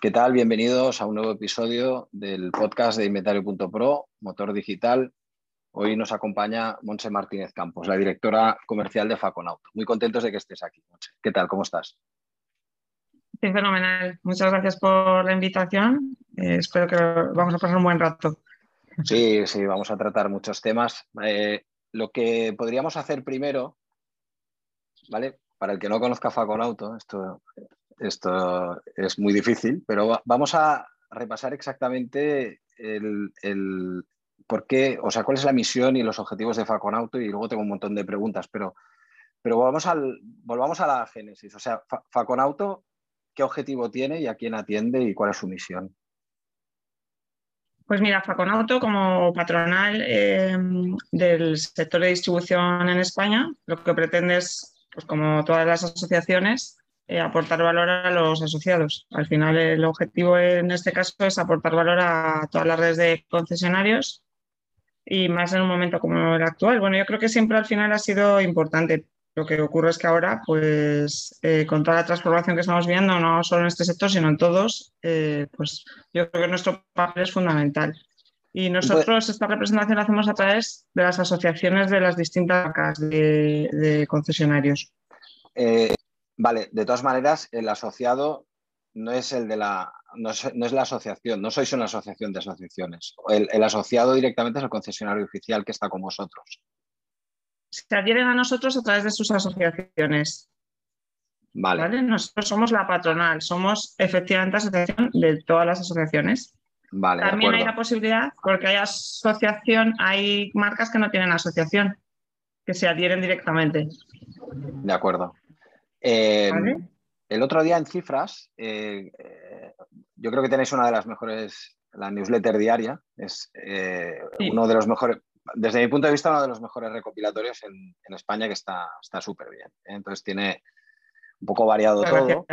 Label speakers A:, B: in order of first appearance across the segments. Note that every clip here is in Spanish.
A: ¿Qué tal? Bienvenidos a un nuevo episodio del podcast de Inventario.pro, Motor Digital. Hoy nos acompaña Monse Martínez Campos, la directora comercial de Faconauto. Muy contentos de que estés aquí, Monse. ¿Qué tal? ¿Cómo estás?
B: Sí, fenomenal. Muchas gracias por la invitación. Eh, espero que vamos a pasar un buen rato.
A: Sí, sí, vamos a tratar muchos temas. Eh, lo que podríamos hacer primero, ¿vale? Para el que no conozca Faconauto, esto esto es muy difícil, pero vamos a repasar exactamente el, por qué, o sea, cuál es la misión y los objetivos de Faconauto y luego tengo un montón de preguntas, pero, pero volvamos, al, volvamos a la génesis. O sea, Faconauto, ¿qué objetivo tiene y a quién atiende y cuál es su misión?
B: Pues mira, Faconauto como patronal eh, del sector de distribución en España, lo que pretende es, pues como todas las asociaciones, eh, aportar valor a los asociados. Al final el objetivo en este caso es aportar valor a todas las redes de concesionarios y más en un momento como el actual. Bueno, yo creo que siempre al final ha sido importante. Lo que ocurre es que ahora, pues eh, con toda la transformación que estamos viendo, no solo en este sector, sino en todos, eh, pues yo creo que nuestro papel es fundamental. Y nosotros esta representación la hacemos a través de las asociaciones de las distintas marcas de, concesionarios.
A: Vale, de todas maneras, el asociado no es el de la. No es, la asociación, no sois una asociación de asociaciones. El, asociado directamente es el concesionario oficial que está con vosotros.
B: Se adhieren a nosotros a través de sus asociaciones.
A: Vale.
B: Nosotros somos la patronal, somos efectivamente asociación de todas las asociaciones.
A: Vale,
B: También hay la posibilidad, porque hay asociación, hay marcas que no tienen asociación, que se adhieren directamente.
A: De acuerdo. Em, el otro día en cifras, eh, eh, yo creo que tenéis una de las mejores, la newsletter diaria, es eh, uno de los mejores, desde mi punto de vista, uno de los mejores recopilatorios en, España que está súper bien. Entonces tiene un poco variado todo.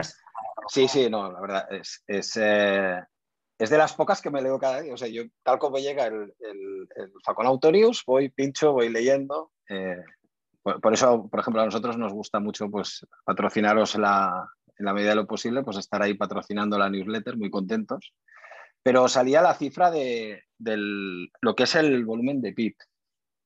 A: Sí, sí, no, la verdad, es, es, es, de las pocas que me leo cada día. O sea, yo tal como llega el, el, el Facon Autorius, voy, pincho, voy leyendo. Por, eso, por ejemplo, a nosotros nos gusta mucho pues, patrocinaros en la medida de lo posible, pues estar ahí patrocinando la newsletter, muy contentos. Pero salía la cifra de lo que es el volumen de PIB.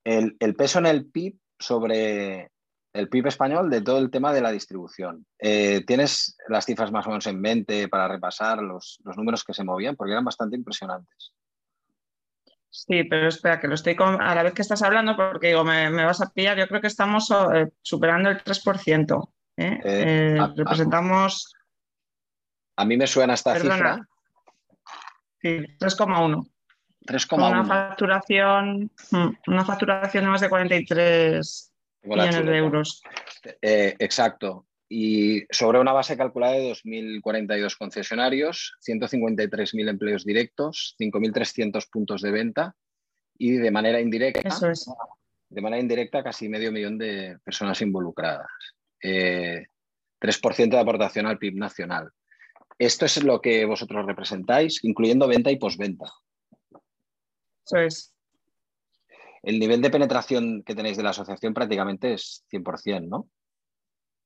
A: El, peso en el PIB sobre el PIB español de todo el tema de la distribución. Eh, ¿Tienes las cifras más o menos en mente para repasar los, los números que se movían? Porque eran bastante impresionantes.
B: Sí, pero espera, que lo estoy a la vez que estás hablando, porque digo, me, vas a pillar, yo creo que estamos eh, superando el 3%. ¿eh? Eh, representamos.
A: A, mí me suena esta cifra.
B: Sí, 3,1. 3,1. Una facturación, mm, una facturación de más de 43 millones de euros.
A: exacto y sobre una base calculada de 2.042 concesionarios, 153.000 empleos directos, 5.300 puntos de venta y de manera indirecta, de manera indirecta casi medio millón de personas involucradas. 3% eh, de aportación al PIB nacional. Esto es lo que vosotros representáis, incluyendo venta y posventa.
B: Eso es.
A: El nivel de penetración que tenéis de la asociación prácticamente es 100%, ¿no?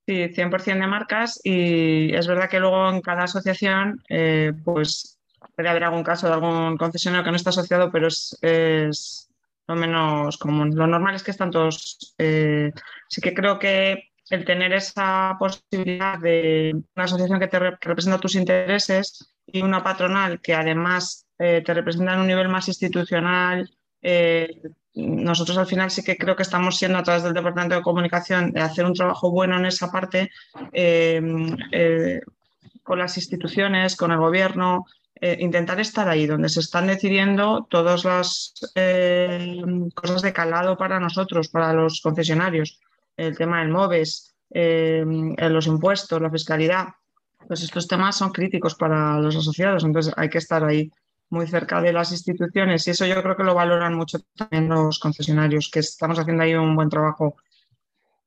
B: Sí, 100% de marcas y es verdad que luego en cada asociación eh, pues puede haber algún caso de algún concesionario que no está asociado, pero es, lo menos común. Lo normal es que están todos. Eh, sí que creo que el tener esa posibilidad de una asociación que te representa tus intereses y una patronal que además eh, te representa en un nivel más institucional, nosotros al final sí que creo que estamos siendo a través del Departamento de Comunicación de hacer un trabajo bueno en esa parte eh, eh, con las instituciones, con el gobierno, eh, intentar estar ahí donde se están decidiendo todas las cosas de calado para nosotros, para los concesionarios, el tema del MOVES, los impuestos, la fiscalidad. Pues estos temas son críticos para los asociados, entonces hay que estar ahí. Muy cerca de las instituciones y eso yo creo que lo valoran mucho también los concesionarios, que estamos haciendo ahí un buen trabajo.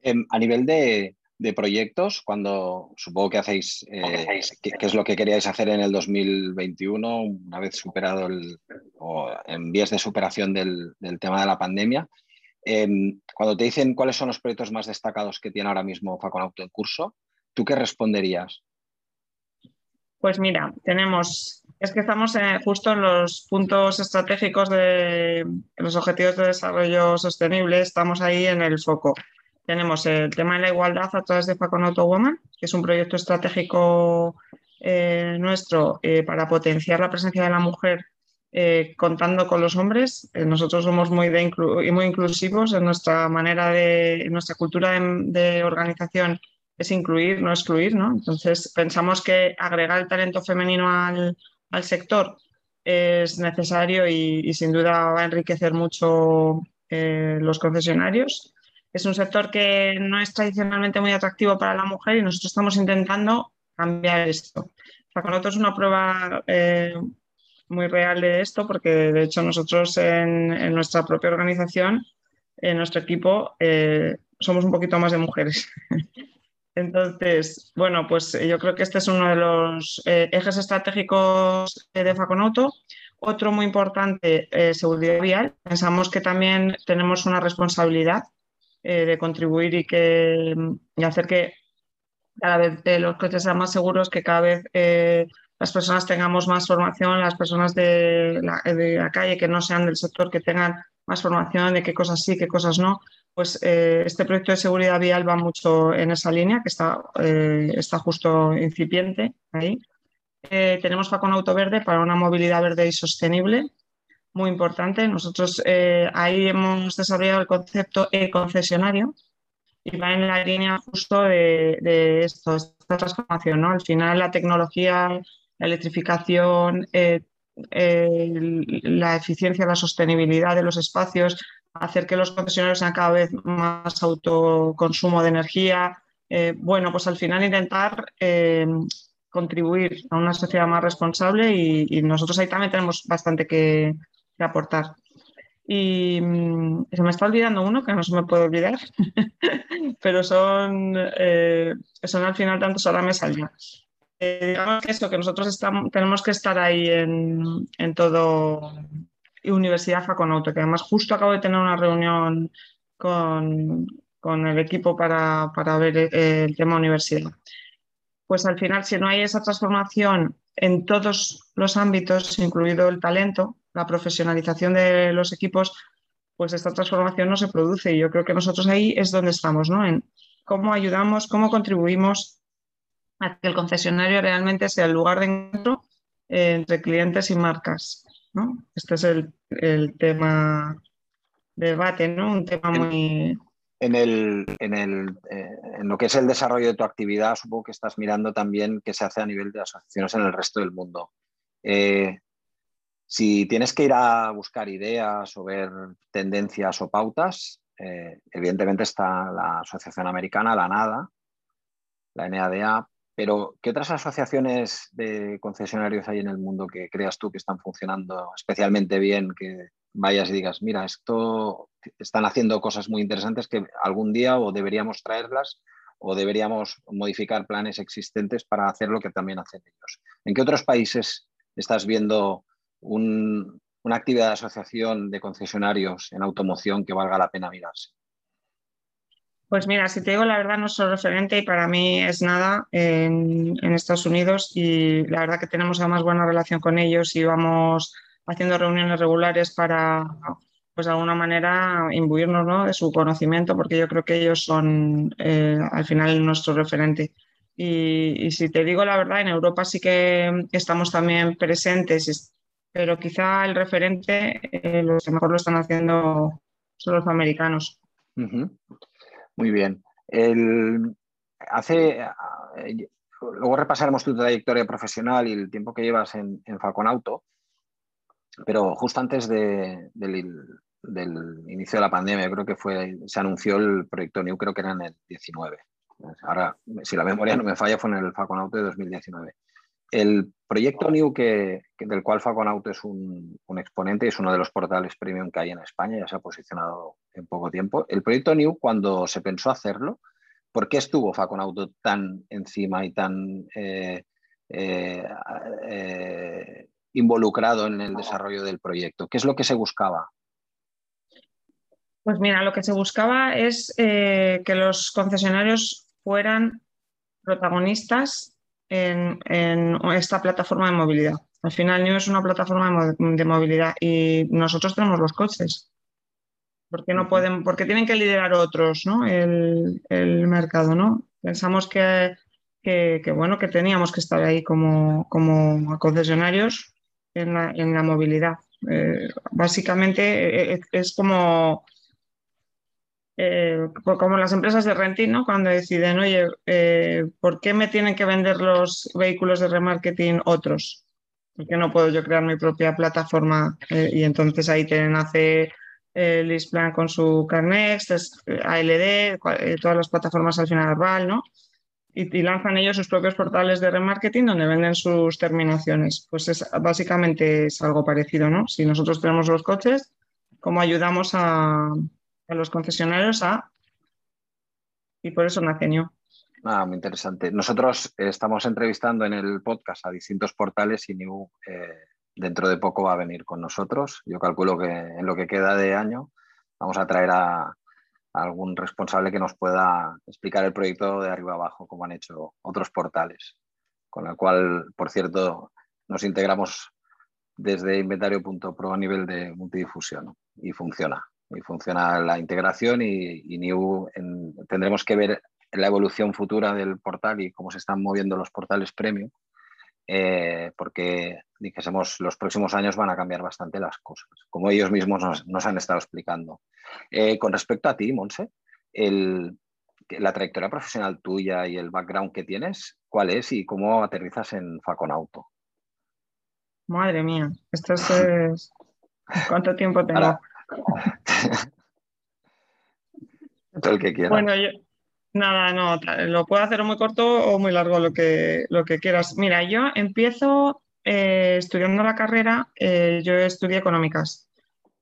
A: Em, a nivel de, proyectos, cuando supongo que hacéis, eh, qué, es lo que queríais hacer en el 2021, una vez superado el, o en vías de superación del, tema de la pandemia, em, cuando te dicen cuáles son los proyectos más destacados que tiene ahora mismo Faconauto en curso, ¿tú qué responderías?
B: Pues mira, tenemos, es que estamos eh, justo en los puntos estratégicos de los objetivos de desarrollo sostenible, estamos ahí en el foco. Tenemos el tema de la igualdad a través de Faconoto Woman, que es un proyecto estratégico eh, nuestro eh, para potenciar la presencia de la mujer contando con los hombres. nosotros somos muy, de muy inclusivos en nuestra manera de, en nuestra cultura de organización es incluir, no excluir, ¿no? Entonces, pensamos que agregar el talento femenino al, sector es necesario y, sin duda va a enriquecer mucho eh, los concesionarios. Es un sector que no es tradicionalmente muy atractivo para la mujer y nosotros estamos intentando cambiar esto. Nosotros es una prueba eh, muy real de esto porque de hecho nosotros en, nuestra propia organización, en nuestro equipo, eh, somos un poquito más de mujeres. Entonces, bueno, pues yo creo que este es uno de los eh, ejes estratégicos de Faconauto. Otro muy importante, eh, seguridad vial. Pensamos que también tenemos una responsabilidad eh, de contribuir y, que, y hacer que cada vez los coches sean más seguros, que cada vez las personas tengamos más formación, las personas de la, de la, calle que no sean del sector, que tengan más formación de qué cosas sí, qué cosas no pues eh, este proyecto de seguridad vial va mucho en esa línea, que está, eh, está justo incipiente ahí. Eh, tenemos Facon Auto Verde para una movilidad verde y sostenible, muy importante. Nosotros ahí hemos desarrollado el concepto e-concesionario y va en la línea justo de, esto, esta transformación. ¿no? Al final la tecnología, la electrificación, la eficiencia, la sostenibilidad de los espacios, hacer que los concesionarios sean cada vez más autoconsumo de energía. Eh, bueno, pues al final intentar eh, contribuir a una sociedad más responsable y, nosotros ahí también tenemos bastante que, aportar. Y mm, se me está olvidando uno que no se me puede olvidar, pero son, eh, son al final tantos ahora me salía. digamos que eso, que nosotros estamos, tenemos que estar ahí en, en todo, Universidad Faconauto, que además justo acabo de tener una reunión con, el equipo para, ver el tema universidad. Pues al final, si no hay esa transformación en todos los ámbitos, incluido el talento, la profesionalización de los equipos, pues esta transformación no se produce. Y yo creo que nosotros ahí es donde estamos, ¿no? En cómo ayudamos, cómo contribuimos a que el concesionario realmente sea el lugar de encuentro eh, entre clientes y marcas. Este es el, tema de debate, ¿no? Un tema muy...
A: En, el, en, el, eh, en lo que es el desarrollo de tu actividad, supongo que estás mirando también qué se hace a nivel de asociaciones en el resto del mundo. Eh, si tienes que ir a buscar ideas o ver tendencias o pautas, eh, evidentemente está la Asociación Americana, la NADA, la NADA, pero, ¿qué otras asociaciones de concesionarios hay en el mundo que creas tú que están funcionando especialmente bien? Que vayas y digas, mira, esto están haciendo cosas muy interesantes que algún día o deberíamos traerlas o deberíamos modificar planes existentes para hacer lo que también hacen ellos. ¿En qué otros países estás viendo una actividad de asociación de concesionarios en automoción que valga la pena mirarse?
B: Pues mira, si te digo la verdad, no soy referente y para mí es nada en, Estados Unidos y la verdad que tenemos además buena relación con ellos y vamos haciendo reuniones regulares para, pues de alguna manera, imbuirnos de su conocimiento porque yo creo que ellos son eh, al final nuestro referente. Y, si te digo la verdad, en Europa sí que estamos también presentes, pero quizá el referente, eh, los que mejor lo están haciendo son los americanos.
A: Muy bien. hace, luego repasaremos tu trayectoria profesional y el tiempo que llevas en, en Falconauto, pero justo antes del, inicio de la pandemia, creo que fue, se anunció el proyecto New, creo que era en el 19. Ahora, si la memoria no me falla, fue en el Falconauto de 2019. El proyecto New, que, del cual Faconauto es un, exponente y es uno de los portales premium que hay en España, ya se ha posicionado en poco tiempo. El proyecto New, cuando se pensó hacerlo, ¿por qué estuvo Faconauto tan encima y tan eh, eh, eh, involucrado en el desarrollo del proyecto? ¿Qué es lo que se buscaba?
B: Pues mira, lo que se buscaba es que los concesionarios fueran protagonistas en, esta plataforma de movilidad. Al final, New es una plataforma de, movilidad y nosotros tenemos los coches. ¿Por qué no pueden, porque tienen que liderar otros ¿no? el, mercado, ¿no? Pensamos que, bueno, que teníamos que estar ahí como, como concesionarios en la, movilidad. Eh, básicamente eh, es como eh, como las empresas de renting, ¿no? Cuando deciden, oye, eh, ¿por qué me tienen que vender los vehículos de remarketing otros? ¿Por qué no puedo yo crear mi propia plataforma? Eh, y entonces ahí tienen, hace Lisplan con su Carnext, ALD, todas las plataformas al final Arbal, ¿no? Y, lanzan ellos sus propios portales de remarketing donde venden sus terminaciones. Pues es, básicamente es algo parecido, ¿no? Si nosotros tenemos los coches, ¿cómo ayudamos a, los concesionarios a... Y por eso nace New.
A: Ah, muy interesante. Nosotros estamos entrevistando en el podcast a distintos portales y New eh, dentro de poco va a venir con nosotros. Yo calculo que en lo que queda de año vamos a traer a, algún responsable que nos pueda explicar el proyecto de arriba abajo, como han hecho otros portales. Con el cual, por cierto, nos integramos desde inventario.pro a nivel de multidifusión y funciona y funciona la integración y, New tendremos que ver la evolución futura del portal y cómo se están moviendo los portales premium, eh, porque dijésemos los próximos años van a cambiar bastante las cosas, como ellos mismos nos, han estado explicando. Eh, con respecto a ti, Monse, la trayectoria profesional tuya y el background que tienes, ¿cuál es y cómo aterrizas en Faconauto?
B: Madre mía, esto es... ¿Cuánto tiempo tengo?
A: el que quiera.
B: Bueno, yo, nada, no, lo puedo hacer muy corto o muy largo, lo que, lo que quieras. Mira, yo empiezo eh, estudiando la carrera, eh, yo estudié económicas.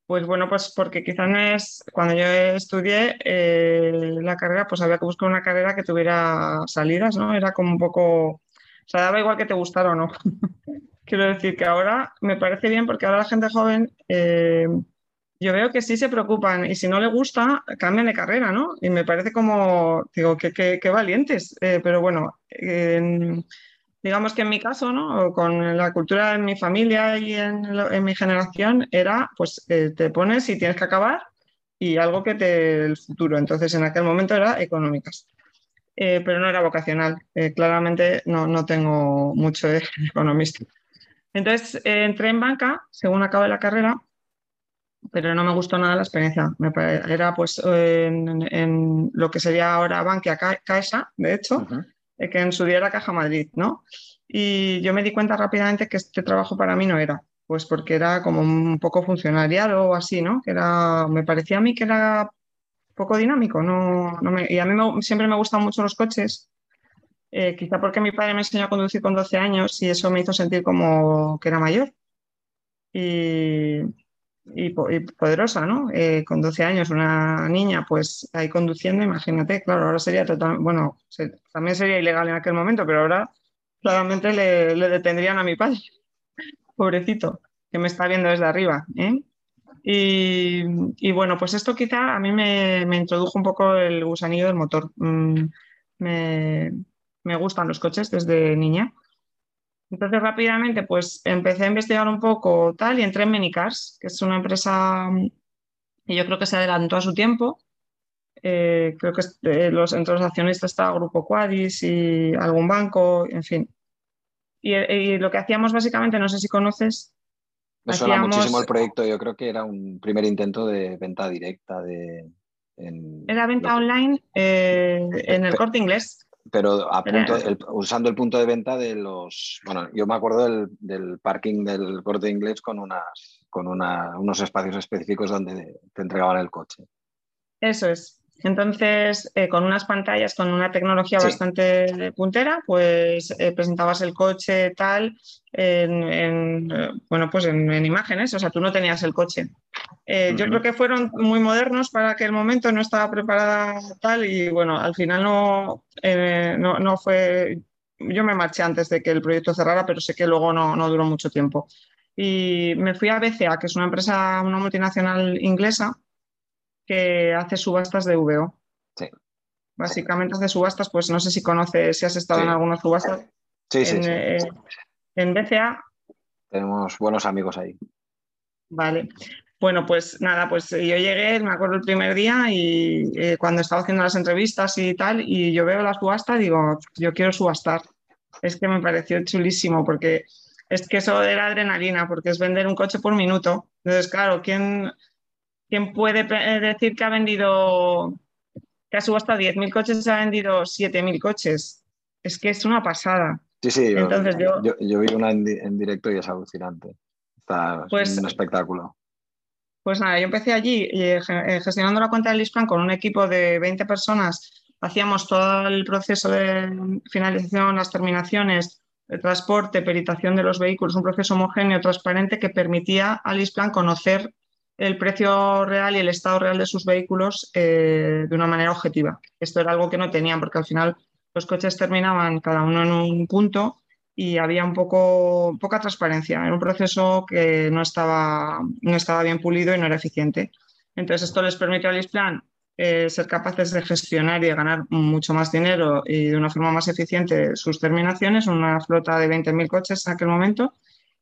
B: Pues bueno, pues porque quizás no es, cuando yo estudié eh, la carrera, pues había que buscar una carrera que tuviera salidas, ¿no? Era como un poco, o sea, daba igual que te gustara o no. Quiero decir que ahora me parece bien porque ahora la gente joven yo veo que sí se preocupan y si no le gusta, cambian de carrera, ¿no? Y me parece como, digo, qué valientes. Eh, pero bueno, digamos que en mi caso, ¿no? Con la cultura en mi familia y en, mi generación era, pues eh, te pones y tienes que acabar y algo que te el futuro. Entonces en aquel momento era económicas. Eh, pero no era vocacional. claramente no, no tengo mucho de economista. Entonces entré en banca, según acabé la carrera, pero no me gustó nada la experiencia. era pues en, lo que sería ahora Bankia Caixa, de hecho, eh, que en su día era Caja Madrid, ¿no? Y yo me di cuenta rápidamente que este trabajo para mí no era, pues porque era como un poco funcionariado o así, ¿no? Que era, me parecía a mí que era poco dinámico, no, y a mí siempre me gustan mucho los coches, eh, quizá porque mi padre me enseñó a conducir con 12 años y eso me hizo sentir como que era mayor. Y, y, poderosa, ¿no? Eh, con 12 años, una niña, pues ahí conduciendo, imagínate, claro, ahora sería total, bueno, también sería ilegal en aquel momento, pero ahora claramente le, detendrían a mi padre, pobrecito, que me está viendo desde arriba. ¿eh? Y, bueno, pues esto quizá a mí me, introdujo un poco el gusanillo del motor. Mm, me, me gustan los coches desde niña. Entonces rápidamente pues empecé a investigar un poco tal y entré en Menicars, que es una empresa que yo creo que se adelantó a su tiempo. Eh, creo que los, entre los accionistas está Grupo Quadis y algún banco, en fin. Y, lo que hacíamos básicamente, no sé si conoces.
A: Me suena muchísimo el proyecto, yo creo que era un primer intento de venta directa de...
B: era venta online eh, en el corte inglés
A: pero usando el punto de venta de los. Bueno, yo me acuerdo del, parking del corte inglés con, unas, con unos espacios específicos donde te entregaban el coche.
B: Eso es. Entonces, eh, con unas pantallas, con una tecnología bastante puntera, pues eh, presentabas el coche tal en, bueno, pues en, imágenes, o sea, tú no tenías el coche. Eh, yo creo que fueron muy modernos para aquel momento, no estaba preparada tal y bueno, al final no, no, no, fue, yo me marché antes de que el proyecto cerrara, pero sé que luego no, no duró mucho tiempo. Y me fui a BCA, que es una empresa, una multinacional inglesa, que hace subastas de VO.
A: Sí.
B: Básicamente hace subastas, pues no sé si conoces, si has estado en alguna subasta.
A: Sí, sí, sí.
B: Eh, en BCA.
A: Tenemos buenos amigos ahí.
B: Vale. Bueno, pues nada, pues yo llegué, me acuerdo el primer día y eh, cuando estaba haciendo las entrevistas y tal, y yo veo la subasta, digo, yo quiero subastar. Es que me pareció chulísimo porque es que eso era adrenalina, porque es vender un coche por minuto. Entonces, claro, ¿quién, ¿Quién puede eh, decir que ha vendido, que ha subastado 10.000 coches y ha vendido 7.000 coches? Es que es una pasada.
A: Sí, sí, yo, Entonces, yo, yo, vi una en, directo y es alucinante. Está pues, un espectáculo.
B: Pues nada, yo empecé allí eh, eh, gestionando la cuenta del Lisplan con un equipo de 20 personas. Hacíamos todo el proceso de finalización, las terminaciones, el transporte, peritación de los vehículos, un proceso homogéneo, transparente que permitía al Lisplan conocer el precio real y el estado real de sus vehículos eh, de una manera objetiva. Esto era algo que no tenían porque al final los coches terminaban cada uno en un punto y había un poco poca transparencia. Era un proceso que no estaba, no estaba bien pulido y no era eficiente. Entonces esto les permitió al Isplan eh, ser capaces de gestionar y de ganar mucho más dinero y de una forma más eficiente sus terminaciones, una flota de 20.000 coches en aquel momento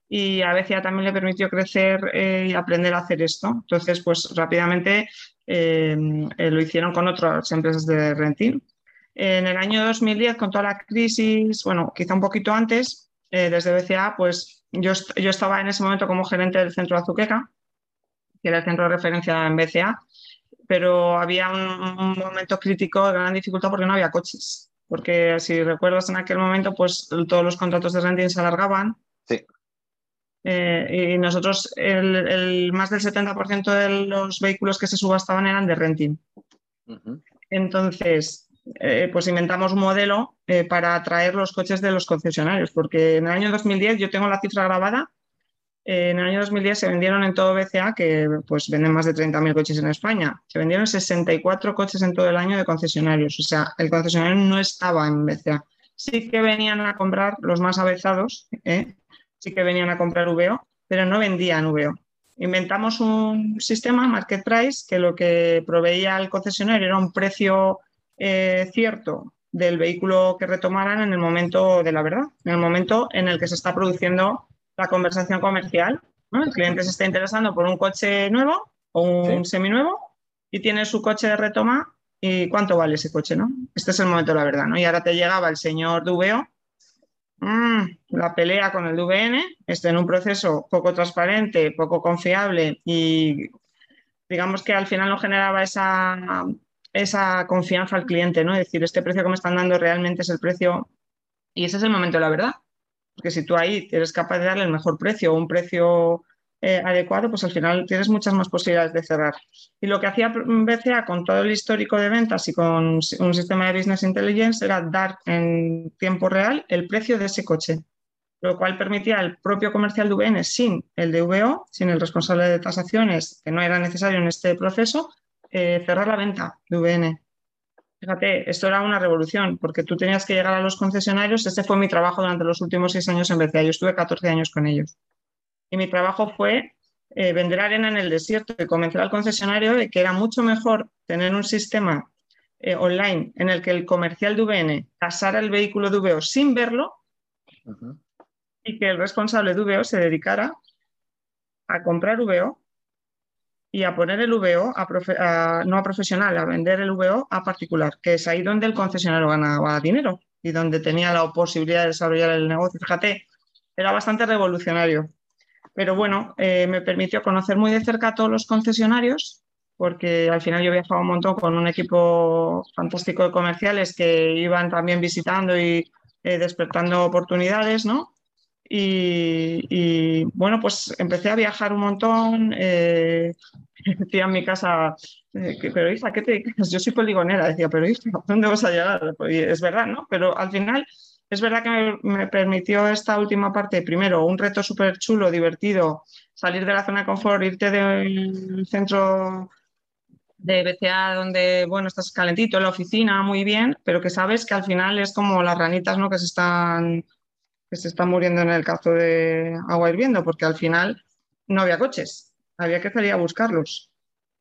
B: y a veces también le permitió crecer eh, y aprender a hacer esto. Entonces, pues rápidamente eh, eh, lo hicieron con otras empresas de renting. En el año 2010, con toda la crisis, bueno, quizá un poquito antes, desde BCA, pues yo, yo estaba en ese momento como gerente del centro de Azuqueca, que era el centro de referencia en BCA, pero había un, un momento crítico de gran dificultad porque no había coches. Porque si recuerdas en aquel momento, pues todos los contratos de renting se alargaban.
A: Sí.
B: Eh, y nosotros, el, más del 70% de los vehículos que se subastaban eran de renting. Entonces, eh, pues inventamos un modelo eh, para atraer los coches de los concesionarios, porque en el año 2010, yo tengo la cifra grabada, en el año 2010 se vendieron en todo BCA, que pues venden más de 30.000 coches en España, se vendieron 64 coches en todo el año de concesionarios, o sea, el concesionario no estaba en BCA. Sí que venían a comprar los más avezados, ¿eh? Sí que venían a comprar VO, pero no vendían VO. Inventamos un sistema, Market Price, que lo que proveía al concesionario era un precio eh, cierto del vehículo que retomaran en el momento de la verdad, en el momento en el que se está produciendo la conversación comercial. El cliente se está interesando por un coche nuevo o un seminuevo y tiene su coche de retoma y cuánto vale ese coche, ¿no? Este es el momento de la verdad, ¿no? Y ahora te llegaba el señor Mm, la pelea con el VN está en un proceso poco transparente, poco confiable y digamos que al final no generaba esa, esa confianza al cliente, ¿no? Es decir, este precio que me están dando realmente es el precio y ese es el momento de la verdad. Porque si tú ahí eres capaz de darle el mejor precio un precio eh, adecuado, pues al final tienes muchas más posibilidades de cerrar. Y lo que hacía BCA con todo el histórico de ventas y con un sistema de Business Intelligence era dar en tiempo real el precio de ese coche, lo cual permitía al propio comercial de VN sin el DVO, sin el responsable de tasaciones, que no era necesario en este proceso, eh, cerrar la venta de VN. Fíjate, esto era una revolución, porque tú tenías que llegar a los concesionarios. Este fue mi trabajo durante los últimos seis años en BCA. Yo estuve 14 años con ellos. Y mi trabajo fue eh, vender arena en el desierto y convencer al concesionario de que era mucho mejor tener un sistema eh, online en el que el comercial de VN tasara el vehículo de VO sin verlo y que el responsable de VO se dedicara a comprar VO y a poner el VO, no a profesional, a vender el VO a particular, que es ahí donde el concesionario ganaba dinero y donde tenía la posibilidad de desarrollar el negocio. Fíjate, era bastante revolucionario. Pero bueno, eh, me permitió conocer muy de cerca a todos los concesionarios, porque al final yo viajaba un montón con un equipo fantástico de comerciales que iban también visitando y eh, despertando oportunidades, ¿no? Y, bueno, pues empecé a viajar un montón. Eh, decía en mi casa, eh, pero hija, ¿qué te dedicas? Yo soy poligonera. Decía, pero hija, ¿dónde vas a llegar? Pues, es verdad, ¿no? Pero al final es verdad que me, permitió esta última parte, primero, un reto súper chulo, divertido, salir de la zona de confort, irte del centro de BCA donde, bueno, estás calentito en la oficina, muy bien, pero que sabes que al final es como las ranitas, ¿no? Que se están, que se están muriendo en el cazo de agua hirviendo, porque al final no había coches, había que salir a buscarlos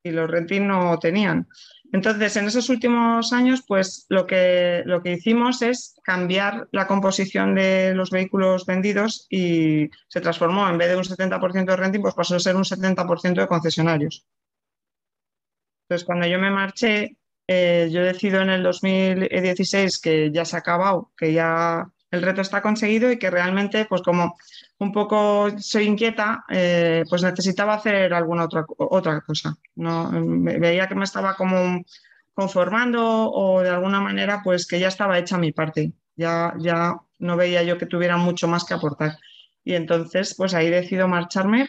B: y los renting no tenían. Entonces, en esos últimos años, pues lo que, lo que hicimos es cambiar la composición de los vehículos vendidos y se transformó, en vez de un 70% de renting, pues pasó a ser un 70% de concesionarios. Entonces, cuando yo me marché, eh, yo decido en el 2016 que ya se ha acabado, que ya el reto está conseguido y que realmente, pues como un poco soy inquieta, eh, pues necesitaba hacer alguna otra, otra cosa. ¿no? veía que me estaba como conformando o de alguna manera, pues que ya estaba hecha mi parte. Ya, ya no veía yo que tuviera mucho más que aportar. Y entonces, pues ahí decido marcharme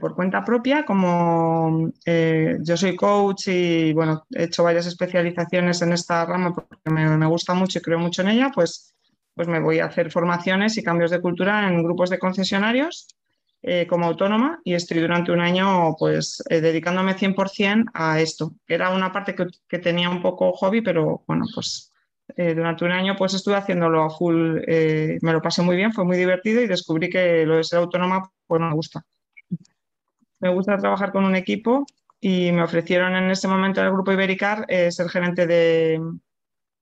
B: por cuenta propia, como eh, yo soy coach y bueno, he hecho varias especializaciones en esta rama porque me, gusta mucho y creo mucho en ella, pues, pues me voy a hacer formaciones y cambios de cultura en grupos de concesionarios eh, como autónoma y estoy durante un año pues eh, dedicándome 100% a esto. Era una parte que, que, tenía un poco hobby, pero bueno, pues durante un año pues estuve haciéndolo a full, me lo pasé muy bien, fue muy divertido y descubrí que lo de ser autónoma pues me gusta me gusta trabajar con un equipo y me ofrecieron en ese momento en el grupo Ibericar eh, ser gerente de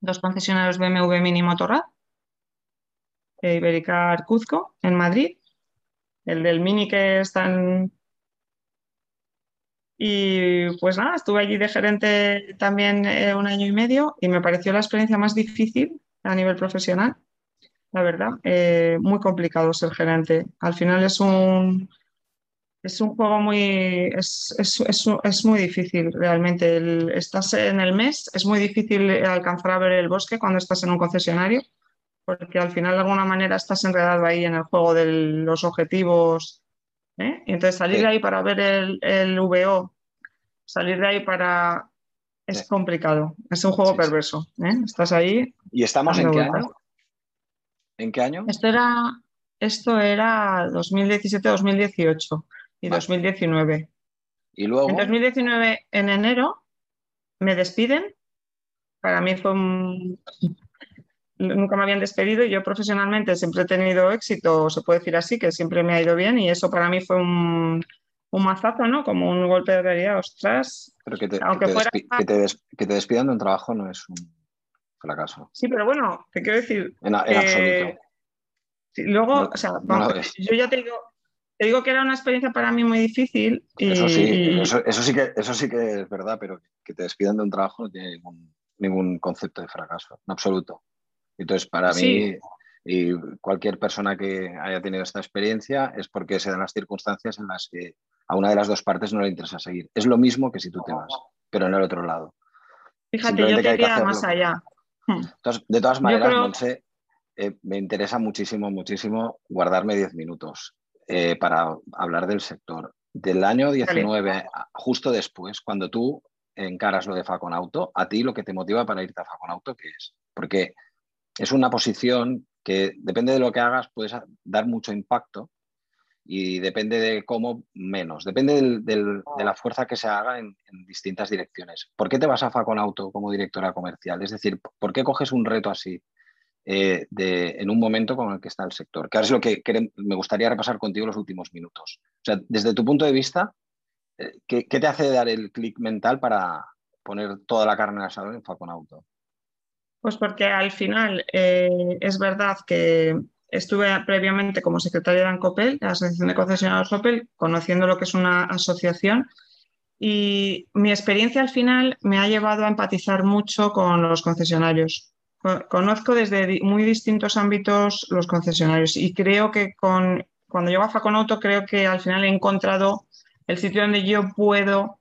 B: dos concesionarios BMW Mini Motorrad, eh, Ibericar Cuzco en Madrid, el del Mini que está en... Y pues nada, estuve allí de gerente también eh, un año y medio y me pareció la experiencia más difícil a nivel profesional, la verdad, muy complicado ser gerente. Al final es un, es un juego muy, es, es, es, es muy difícil realmente. estás en el mes, es muy difícil alcanzar a ver el bosque cuando estás en un concesionario, porque al final de alguna manera estás enredado ahí en el juego de los objetivos. ¿eh? Y entonces salir de ahí para ver el, el, VO, salir de ahí para... Es complicado, es un juego perverso. ¿eh? Estás ahí.
A: ¿Y estamos en qué año? ¿En qué año?
B: Esto era, esto era 2017-2018 y 2019.
A: Y luego.
B: En 2019, en enero, me despiden. Para mí fue un. Nunca me habían despedido y yo profesionalmente siempre he tenido éxito, se puede decir así, que siempre me ha ido bien y eso para mí fue un, un mazazo, ¿no? Como un golpe de realidad, ostras.
A: Pero que te, Aunque fuera... que, te despidan de un trabajo no es un fracaso.
B: Sí, pero bueno, te quiero decir.
A: En, absoluto.
B: luego, o sea, yo ya te digo, te digo que era una experiencia para mí muy difícil. Y...
A: Eso, sí, eso, sí que, eso sí que es verdad, pero que te despidan de un trabajo no tiene ningún, concepto de fracaso, en absoluto. Entonces, para mí y cualquier persona que haya tenido esta experiencia es porque se dan las circunstancias en las que a una de las dos partes no le interesa seguir. Es lo mismo que si tú te vas, pero en el otro lado.
B: Fíjate, yo te iría más allá.
A: de todas maneras, eh, me interesa muchísimo, muchísimo guardarme 10 minutos eh, para hablar del sector. Del año 19, justo después, cuando tú encaras lo de Facon Auto, a ti lo que te motiva para irte a Facon Auto, ¿qué es? Porque es una posición que depende de lo que hagas, puedes dar mucho impacto y depende de cómo menos, depende de la fuerza que se haga en, distintas direcciones. ¿Por qué te vas a Facon Auto como directora comercial? Es decir, ¿por qué coges un reto así? Eh, en un momento con el que está el sector. Que ahora es lo que me gustaría repasar contigo los últimos minutos. O sea, desde tu punto de vista, eh, ¿qué, te hace dar el clic mental para poner toda la carne en asador en Falcon Auto?
B: Pues porque al final eh, es verdad que estuve previamente como secretaria de ANCOPEL, la Asociación de Concesionarios Opel, conociendo lo que es una asociación y mi experiencia al final me ha llevado a empatizar mucho con los concesionarios. Conozco desde muy distintos ámbitos los concesionarios y creo que con, cuando llego a Faconauto creo que al final he encontrado el sitio donde yo puedo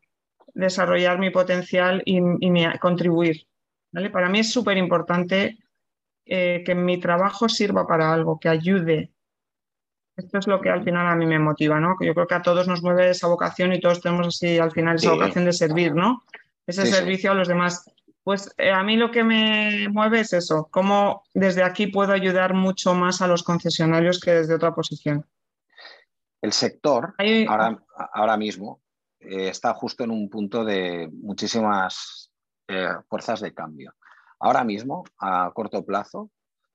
B: desarrollar mi potencial y, contribuir. Para mí es súper importante eh, que mi trabajo sirva para algo, que ayude Esto es lo que al final a mí me motiva, ¿no? Yo creo que a todos nos mueve esa vocación y todos tenemos así al final esa vocación de servir, ¿no? Ese servicio a los demás. Pues eh, a mí lo que me mueve es eso, cómo desde aquí puedo ayudar mucho más a los concesionarios que desde otra posición.
A: El sector ahora, mismo eh, está justo en un punto de muchísimas eh, fuerzas de cambio. Ahora mismo, a corto plazo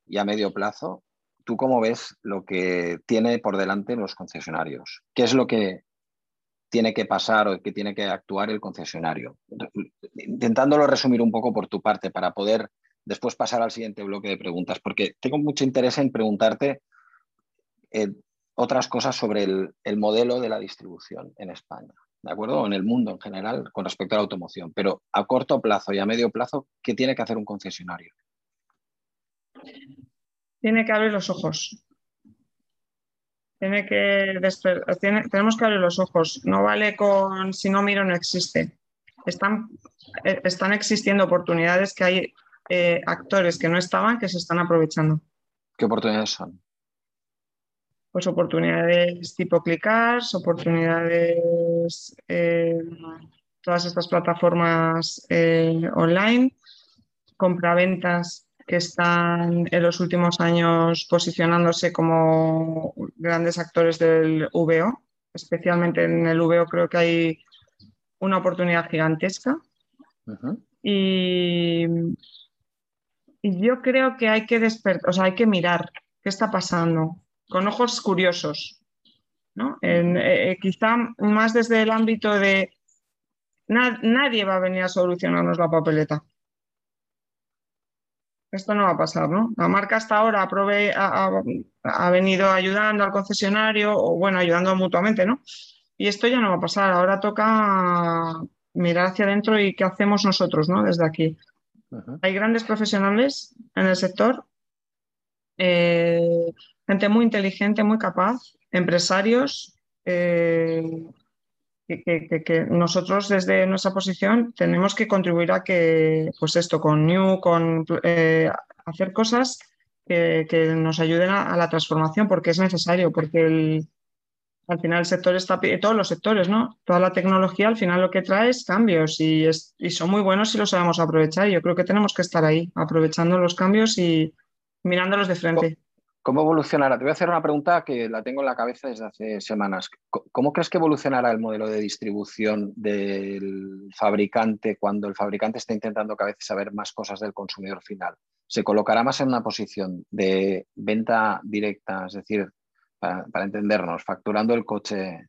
A: y a medio plazo, ¿tú cómo ves lo que tiene por delante los concesionarios? ¿Qué es lo que tiene que pasar o que tiene que actuar el concesionario? Intentándolo resumir un poco por tu parte para poder después pasar al siguiente bloque de preguntas, porque tengo mucho interés en preguntarte eh, otras cosas sobre el, modelo de la distribución en España, ¿de acuerdo? O en el mundo en general con respecto a la automoción, pero a corto plazo y a medio plazo, ¿qué tiene que hacer un concesionario?
B: tiene que abrir los ojos. Tiene que tenemos que abrir los ojos. No vale con si no miro no existe. Están, eh, están existiendo oportunidades que hay eh, actores que no estaban que se están aprovechando.
A: ¿Qué oportunidades son?
B: Pues oportunidades tipo Clickars, oportunidades, eh, todas estas plataformas online, compraventas que están en los últimos años posicionándose como grandes actores del VO. Especialmente en el VO creo que hay una oportunidad gigantesca. y, yo creo que hay que despertar, o sea, hay que mirar qué está pasando con ojos curiosos. ¿no? Eh, quizá más desde el ámbito de nadie va a venir a solucionarnos la papeleta. Esto no va a pasar, ¿no? La marca hasta ahora ha, venido ayudando al concesionario o, bueno, ayudando mutuamente, ¿no? Y esto ya no va a pasar. Ahora toca mirar hacia adentro y qué hacemos nosotros, ¿no? Desde aquí. Hay grandes profesionales en el sector, eh, gente muy inteligente, muy capaz, empresarios, eh, que, nosotros desde nuestra posición tenemos que contribuir a que, pues esto, con New, con eh, hacer cosas que, nos ayuden a, la transformación, porque es necesario, porque al final el sector está, todos los sectores, ¿no? Toda la tecnología al final lo que trae es cambios y, y son muy buenos si los sabemos aprovechar. Yo creo que tenemos que estar ahí, aprovechando los cambios y mirándolos de frente.
A: ¿Cómo evolucionará? Te voy a hacer una pregunta que la tengo en la cabeza desde hace semanas. ¿Cómo crees que evolucionará el modelo de distribución del fabricante cuando el fabricante está intentando cada vez saber más cosas del consumidor final? ¿Se colocará más en una posición de venta directa, es decir, para, entendernos, facturando el coche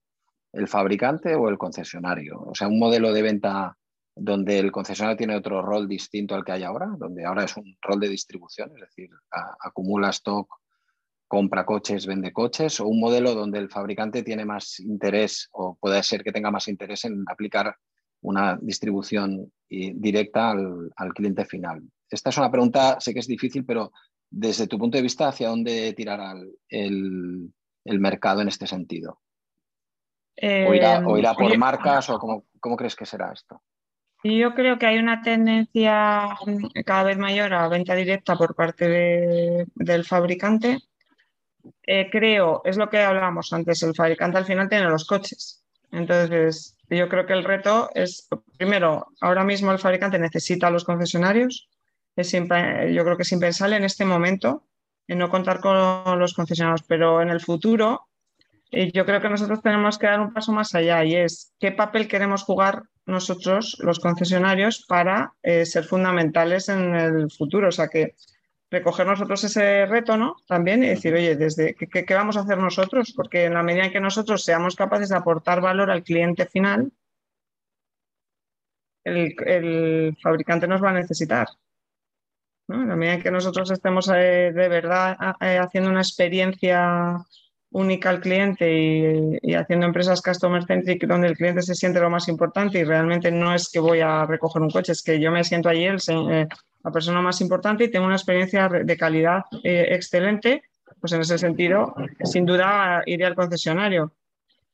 A: el fabricante o el concesionario? O sea, un modelo de venta donde el concesionario tiene otro rol distinto al que hay ahora, donde ahora es un rol de distribución, es decir, acumula stock compra coches, vende coches, o un modelo donde el fabricante tiene más interés o puede ser que tenga más interés en aplicar una distribución directa al, cliente final. Esta es una pregunta, sé que es difícil, pero desde tu punto de vista, ¿hacia dónde tirará el, mercado en este sentido? ¿O, irá, por em, marcas o cómo, crees que será esto?
B: Yo creo que hay una tendencia cada vez mayor a venta directa por parte del fabricante eh, creo, es lo que hablábamos antes, el fabricante al final tiene los coches. Entonces, yo creo que el reto es, primero, ahora mismo el fabricante necesita a los concesionarios. Es yo creo que es impensable en este momento en no contar con los concesionarios, pero en el futuro eh, yo creo que nosotros tenemos que dar un paso más allá y es qué papel queremos jugar nosotros, los concesionarios, para eh, ser fundamentales en el futuro. O sea, que recoger nosotros ese reto, ¿no? También y decir, oye, desde ¿qué, vamos a hacer nosotros? Porque en la medida en que nosotros seamos capaces de aportar valor al cliente final, el, fabricante nos va a necesitar. En la medida en que nosotros estemos eh, de verdad eh, haciendo una experiencia única al cliente y, haciendo empresas customer centric donde el cliente se siente lo más importante y realmente no es que voy a recoger un coche, es que yo me siento allí el, eh, la persona más importante y tengo una experiencia de calidad eh, excelente, pues en ese sentido, sin duda iré al concesionario.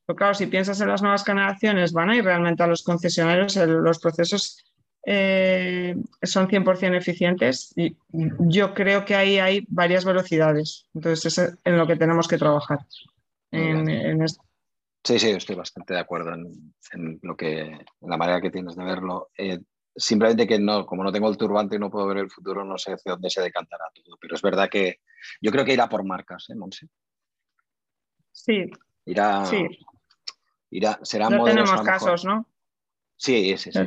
B: Pero claro, si piensas en las nuevas generaciones, van a ir realmente a los concesionarios, los procesos eh, son 100% eficientes y yo creo que ahí hay varias velocidades. Entonces, es en lo que tenemos que trabajar.
A: Sí, sí, estoy bastante de acuerdo en, lo que, en la manera que tienes de verlo. Eh, simplemente que no, como no tengo el turbante y no puedo ver el futuro, no sé hacia dónde se decantará todo. Pero es verdad que yo creo que irá por marcas, ¿eh, Monse?
B: Sí.
A: Irá. Sí. Irá, será
B: no tenemos casos, ¿no?
A: Sí, sí, sí.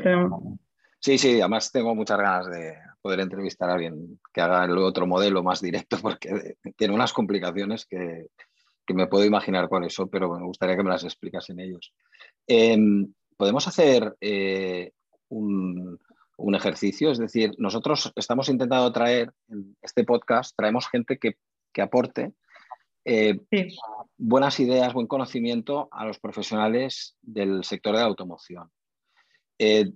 A: Sí, sí, además tengo muchas ganas de poder entrevistar a alguien que haga el otro modelo más directo porque tiene unas complicaciones que, me puedo imaginar cuáles son, pero me gustaría que me las explicasen ellos. Em, podemos hacer eh, un, ejercicio, es decir, nosotros estamos intentando traer en este podcast, traemos gente que, aporte eh, buenas ideas, buen conocimiento a los profesionales del sector de la automoción. Eh,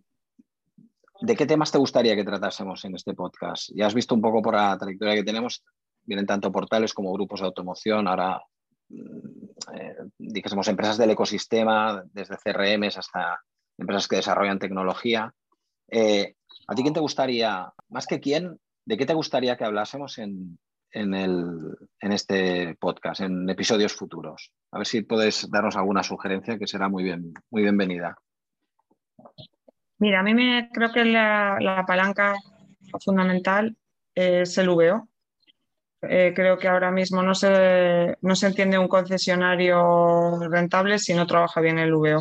A: ¿De qué temas te gustaría que tratásemos en este podcast? Ya has visto un poco por la trayectoria que tenemos, vienen tanto portales como grupos de automoción, ahora mm, eh, dijésemos empresas del ecosistema, desde CRMs hasta empresas que desarrollan tecnología. Eh, ¿A ti quién te gustaría, más que quién, de qué te gustaría que hablásemos en, este podcast, en episodios futuros? A ver si puedes darnos alguna sugerencia que será muy, bien, muy bienvenida.
B: Mira, a mí me creo que la, palanca fundamental es el VO. Eh, creo que ahora mismo no se, no se entiende un concesionario rentable si no trabaja bien el VO.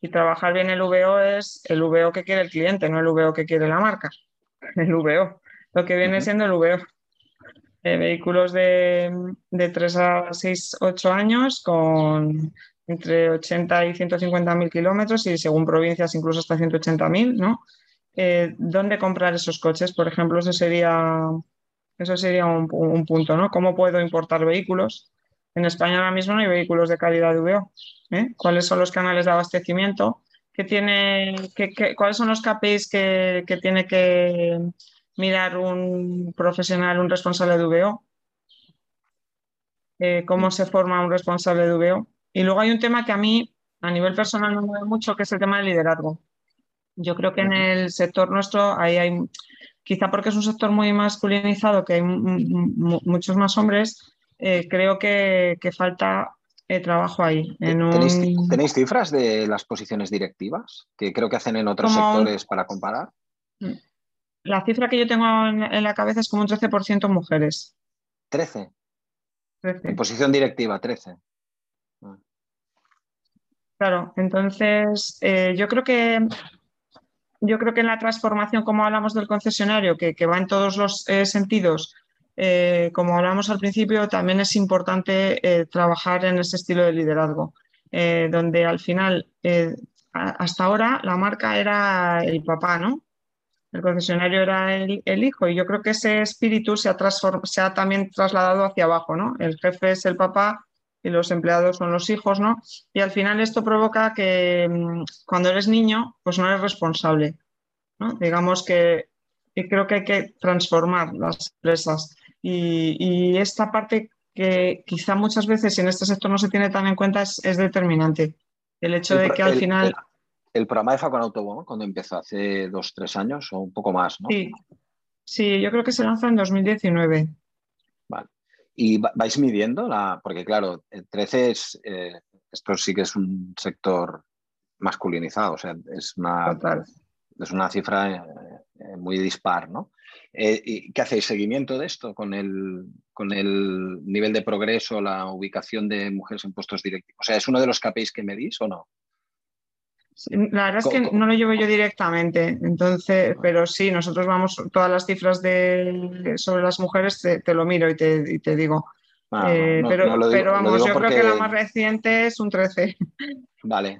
B: Y trabajar bien el VO es el VO que quiere el cliente, no el VO que quiere la marca. El VO, lo que viene siendo el VO. Eh, vehículos de, de 3 a 6, 8 años con entre 80 y 150 mil kilómetros y según provincias incluso hasta 180 mil, ¿no? Eh, ¿Dónde comprar esos coches? Por ejemplo, eso sería, eso sería un, punto, ¿no? ¿Cómo puedo importar vehículos? En España ahora mismo no hay vehículos de calidad de VO. ¿Eh? ¿Cuáles son los canales de abastecimiento? ¿Qué tiene, ¿Cuáles son los KPIs que, que, tiene que mirar un profesional, un responsable de VO? Eh, ¿Cómo se forma un responsable de VO? Y luego hay un tema que a mí, a nivel personal, me mueve mucho, que es el tema del liderazgo. Yo creo que en el sector nuestro ahí hay, quizá porque es un sector muy masculinizado, que hay muchos más hombres, eh, creo que, falta eh, trabajo ahí.
A: ¿Tenéis, cifras de las posiciones directivas que creo que hacen en otros sectores para comparar?
B: La cifra que yo tengo en, la cabeza es como un 13% mujeres.
A: 13. 13. En posición directiva, 13.
B: Claro, entonces eh, yo creo que yo creo que en la transformación, como hablamos del concesionario, que, va en todos los eh, sentidos, eh, como hablamos al principio, también es importante trabajar en ese estilo de liderazgo, donde al final, hasta ahora, la marca era el papá, ¿no? El concesionario era el, hijo y yo creo que ese espíritu se ha, se ha también trasladado hacia abajo, ¿no? El jefe es el papá y los empleados son los hijos, ¿no? Y al final esto provoca que mm, cuando eres niño, pues no eres responsable, ¿no? Digamos que y creo que hay que transformar las empresas. Y, esta parte que quizá muchas veces en este sector no se tiene tan en cuenta es, determinante. El hecho de que al final...
A: El, programa de Facon Autobomb, cuando empezó hace dos, tres años o un poco más, ¿no?
B: Sí, sí yo creo que se lanza en 2019.
A: Vale. ¿Y vais midiendo? La, porque claro, el 13 es, eh, esto sí que es un sector masculinizado, o sea, es una, es una cifra eh, eh, muy dispar, ¿no? ¿Y ¿Qué hacéis? ¿Seguimiento de esto con el, con el nivel de progreso, la ubicación de mujeres en puestos directivos? O sea, ¿es uno de los KPIs que medís o no?
B: La verdad es que no lo llevo yo directamente, entonces, pero sí, nosotros vamos, todas las cifras de, sobre las mujeres te, lo miro y te, digo. Ah, eh, pero, vamos, yo creo que la más reciente es un 13.
A: Vale,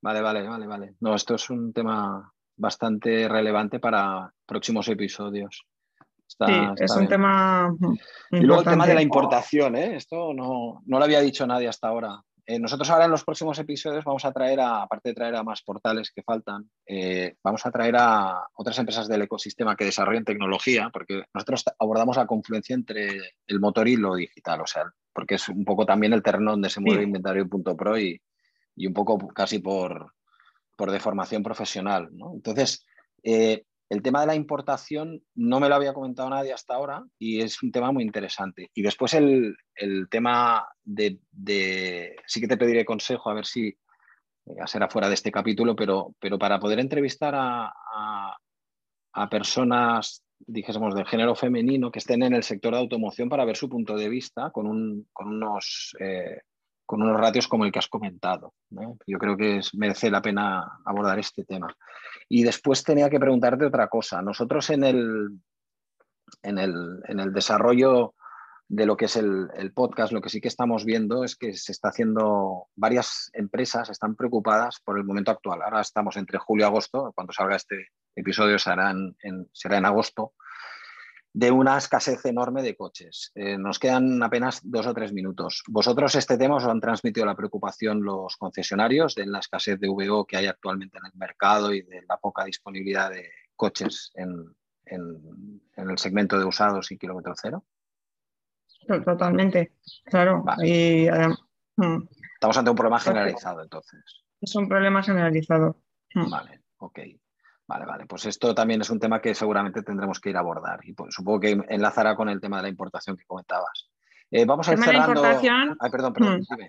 A: vale, vale, vale, vale. No, esto es un tema bastante relevante para próximos episodios.
B: Sí, es un tema.
A: Y luego el tema de la importación, ¿eh? Esto no, no lo había dicho nadie hasta ahora. Eh, nosotros ahora en los próximos episodios vamos a traer, a, aparte de traer a más portales que faltan, eh, vamos a traer a otras empresas del ecosistema que desarrollen tecnología, porque nosotros abordamos la confluencia entre el motor y lo digital, o sea, porque es un poco también el terreno donde se mueve inventario.pro y, y un poco casi por, por deformación profesional. Entonces, eh, el tema de la importación no me lo había comentado nadie hasta ahora y es un tema muy interesante. Y después el, tema de, Sí que te pediré consejo a ver si ya será fuera de este capítulo, pero, pero para poder entrevistar a, personas, dijésemos, del género femenino que estén en el sector de automoción para ver su punto de vista con, un, con unos... Eh, con unos ratios como el que has comentado. Yo creo que merece la pena abordar este tema. Y después tenía que preguntarte otra cosa. Nosotros en el, en el, desarrollo de lo que es el, podcast, lo que sí que estamos viendo es que se está haciendo, varias empresas están preocupadas por el momento actual. Ahora estamos entre julio y agosto, cuando salga este episodio será será en agosto, de una escasez enorme de coches. Eh, nos quedan apenas dos o tres minutos. ¿Vosotros este tema os han transmitido la preocupación los concesionarios de la escasez de VO que hay actualmente en el mercado y de la poca disponibilidad de coches en, el segmento de usados y kilómetro cero?
B: Totalmente, claro.
A: Eh, mm. Estamos ante un problema generalizado entonces.
B: Es un problema generalizado.
A: Mm. Vale, ok. Vale, vale. Pues esto también es un tema que seguramente tendremos que ir a abordar y pues, supongo que enlazará con el tema de la importación que comentabas. Eh, vamos a ir cerrando.
B: Ay, perdón, perdón. Mm.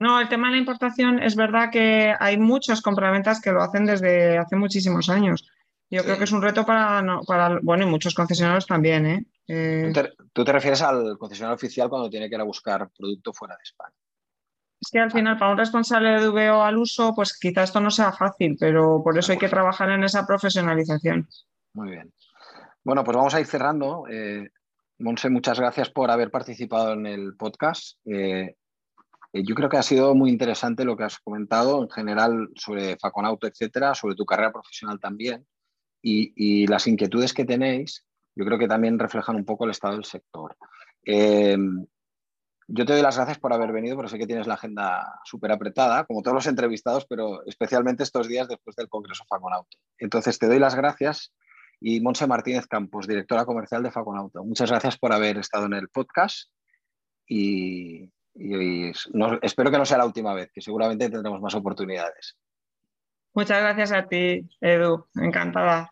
B: No, el tema de la importación es verdad que hay muchos compraventas que lo hacen desde hace muchísimos años. Yo creo que es un reto para, para, bueno, y muchos concesionarios también. ¿eh?
A: Eh... ¿Tú, te, refieres al concesionario oficial cuando tiene que ir a buscar producto fuera de España?
B: Es que al final, para un responsable de VO al uso, pues quizás esto no sea fácil, pero por eso hay que trabajar en esa profesionalización.
A: Muy bien. Bueno, pues vamos a ir cerrando. Eh, Monse, muchas gracias por haber participado en el podcast. Eh, eh, yo creo que ha sido muy interesante lo que has comentado en general sobre Faconauto, etcétera, sobre tu carrera profesional también y, y, las inquietudes que tenéis. Yo creo que también reflejan un poco el estado del sector. Yo te doy las gracias por haber venido, pero sé que tienes la agenda súper apretada, como todos los entrevistados, pero especialmente estos días después del Congreso Faconauto. Entonces, te doy las gracias y Monse Martínez Campos, directora comercial de Faconauto. Muchas gracias por haber estado en el podcast y, espero que no sea la última vez, que seguramente tendremos más oportunidades.
B: Muchas gracias a ti, Edu. Encantada.